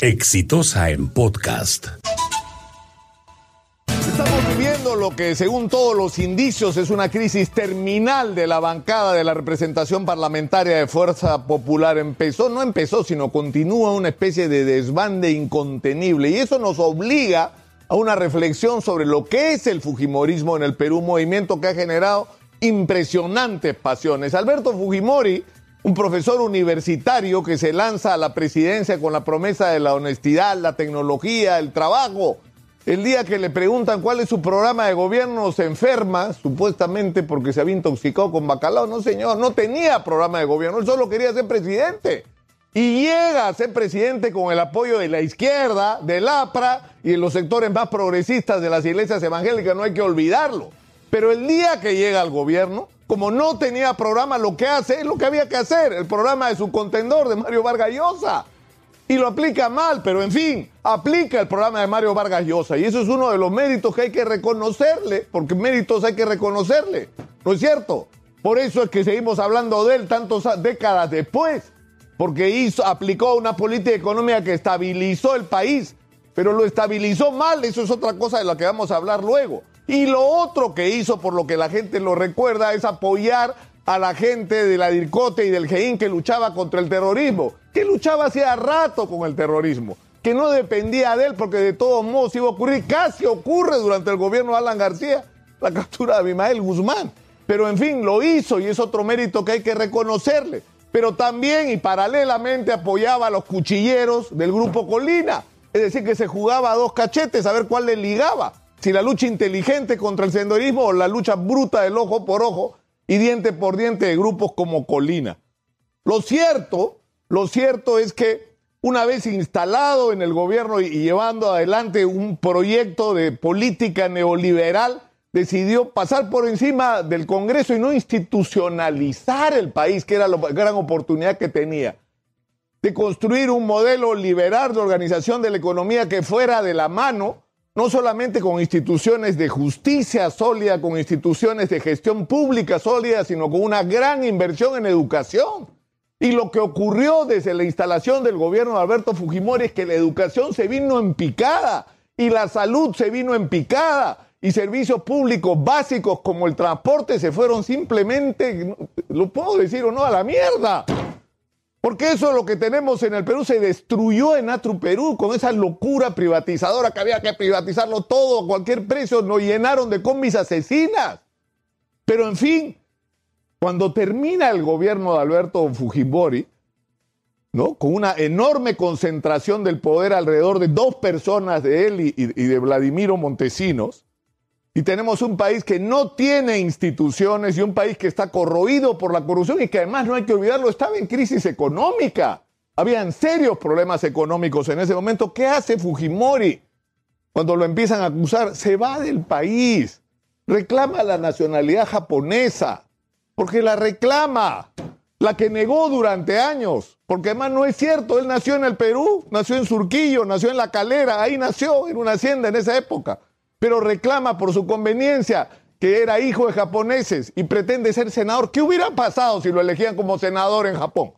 Exitosa en podcast. Estamos viviendo lo que según todos los indicios es una crisis terminal de la bancada de la representación parlamentaria de Fuerza Popular. Empezó, no empezó, sino continúa una especie de desbande incontenible y eso nos obliga a una reflexión sobre lo que es el Fujimorismo en el Perú, movimiento que ha generado impresionantes pasiones. Alberto Fujimori un profesor universitario que se lanza a la presidencia con la promesa de la honestidad, la tecnología, el trabajo. El día que le preguntan cuál es su programa de gobierno, se enferma, supuestamente porque se había intoxicado con bacalao. No, señor, no tenía programa de gobierno, él solo quería ser presidente. Y llega a ser presidente con el apoyo de la izquierda, del APRA y de los sectores más progresistas de las iglesias evangélicas, no hay que olvidarlo. Pero el día que llega al gobierno, como no tenía programa, lo que hace es lo que había que hacer, el programa de su contendor, de Mario Vargas Llosa. Y lo aplica mal, pero en fin, aplica el programa de Mario Vargas Llosa. Y eso es uno de los méritos que hay que reconocerle, porque méritos hay que reconocerle, ¿no es cierto? Por eso es que seguimos hablando de él tantas décadas después, porque hizo, aplicó una política económica que estabilizó el país, pero lo estabilizó mal, eso es otra cosa de la que vamos a hablar luego. Y lo otro que hizo, por lo que la gente lo recuerda, es apoyar a la gente de la DIRCOTE y del GEIN que luchaba contra el terrorismo, que luchaba hacía rato con el terrorismo, que no dependía de él porque de todos modos iba a ocurrir, casi ocurre durante el gobierno de Alan García, la captura de Abimael Guzmán. Pero en fin, lo hizo y es otro mérito que hay que reconocerle. Pero también y paralelamente apoyaba a los cuchilleros del grupo Colina, es decir, que se jugaba a dos cachetes a ver cuál le ligaba si la lucha inteligente contra el senderismo o la lucha bruta del ojo por ojo y diente por diente de grupos como Colina. Lo cierto, lo cierto es que una vez instalado en el gobierno y llevando adelante un proyecto de política neoliberal, decidió pasar por encima del Congreso y no institucionalizar el país, que era la gran oportunidad que tenía, de construir un modelo liberal de organización de la economía que fuera de la mano no solamente con instituciones de justicia sólida, con instituciones de gestión pública sólida, sino con una gran inversión en educación. Y lo que ocurrió desde la instalación del gobierno de Alberto Fujimori es que la educación se vino en picada y la salud se vino en picada y servicios públicos básicos como el transporte se fueron simplemente, lo puedo decir o no, a la mierda. Porque eso es lo que tenemos en el Perú, se destruyó en Atru Perú con esa locura privatizadora que había que privatizarlo todo a cualquier precio, nos llenaron de combis asesinas. Pero en fin, cuando termina el gobierno de Alberto Fujimori, ¿no? con una enorme concentración del poder alrededor de dos personas de él y, y de Vladimiro Montesinos, y tenemos un país que no tiene instituciones y un país que está corroído por la corrupción y que además no hay que olvidarlo, estaba en crisis económica. Habían serios problemas económicos en ese momento. ¿Qué hace Fujimori? Cuando lo empiezan a acusar, se va del país, reclama la nacionalidad japonesa, porque la reclama, la que negó durante años, porque además no es cierto, él nació en el Perú, nació en Surquillo, nació en La Calera, ahí nació, en una hacienda en esa época pero reclama por su conveniencia que era hijo de japoneses y pretende ser senador. ¿Qué hubiera pasado si lo elegían como senador en Japón?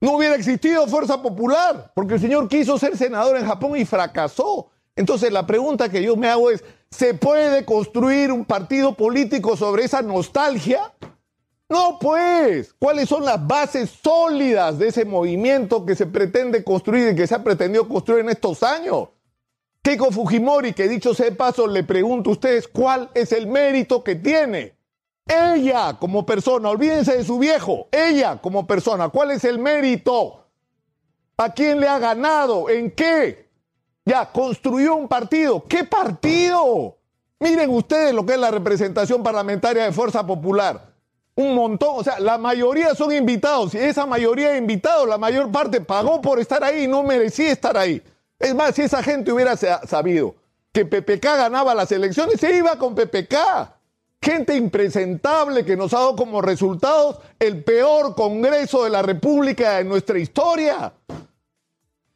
No hubiera existido fuerza popular, porque el señor quiso ser senador en Japón y fracasó. Entonces la pregunta que yo me hago es, ¿se puede construir un partido político sobre esa nostalgia? No, pues, ¿cuáles son las bases sólidas de ese movimiento que se pretende construir y que se ha pretendido construir en estos años? Keiko Fujimori, que dicho sea paso, le pregunto a ustedes cuál es el mérito que tiene. Ella como persona, olvídense de su viejo, ella como persona, ¿cuál es el mérito? ¿A quién le ha ganado? ¿En qué? Ya, construyó un partido. ¿Qué partido? Miren ustedes lo que es la representación parlamentaria de Fuerza Popular. Un montón, o sea, la mayoría son invitados y esa mayoría de invitados, la mayor parte pagó por estar ahí y no merecía estar ahí. Es más, si esa gente hubiera sabido que PPK ganaba las elecciones, se iba con PPK. Gente impresentable que nos ha dado como resultados el peor Congreso de la República en nuestra historia.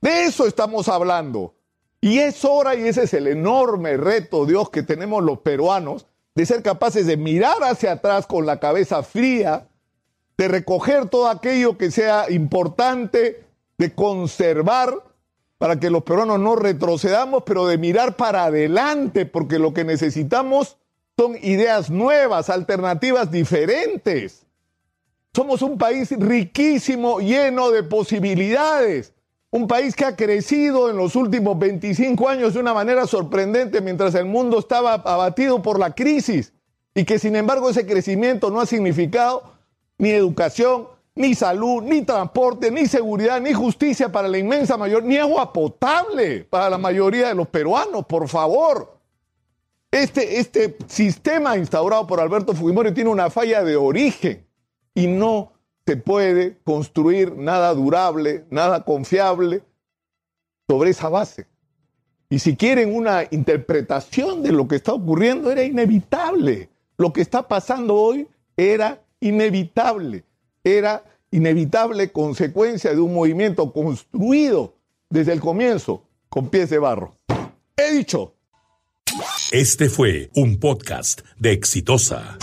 De eso estamos hablando. Y es hora, y ese es el enorme reto, Dios, que tenemos los peruanos, de ser capaces de mirar hacia atrás con la cabeza fría, de recoger todo aquello que sea importante, de conservar para que los peruanos no retrocedamos, pero de mirar para adelante, porque lo que necesitamos son ideas nuevas, alternativas diferentes. Somos un país riquísimo, lleno de posibilidades. Un país que ha crecido en los últimos 25 años de una manera sorprendente mientras el mundo estaba abatido por la crisis y que sin embargo ese crecimiento no ha significado ni educación, ni salud, ni transporte, ni seguridad, ni justicia para la inmensa mayoría, ni agua potable para la mayoría de los peruanos, por favor. Este, este sistema instaurado por Alberto Fujimori tiene una falla de origen y no se puede construir nada durable, nada confiable sobre esa base. Y si quieren una interpretación de lo que está ocurriendo, era inevitable. Lo que está pasando hoy era inevitable. Era inevitable consecuencia de un movimiento construido desde el comienzo con pies de barro. He dicho. Este fue un podcast de Exitosa.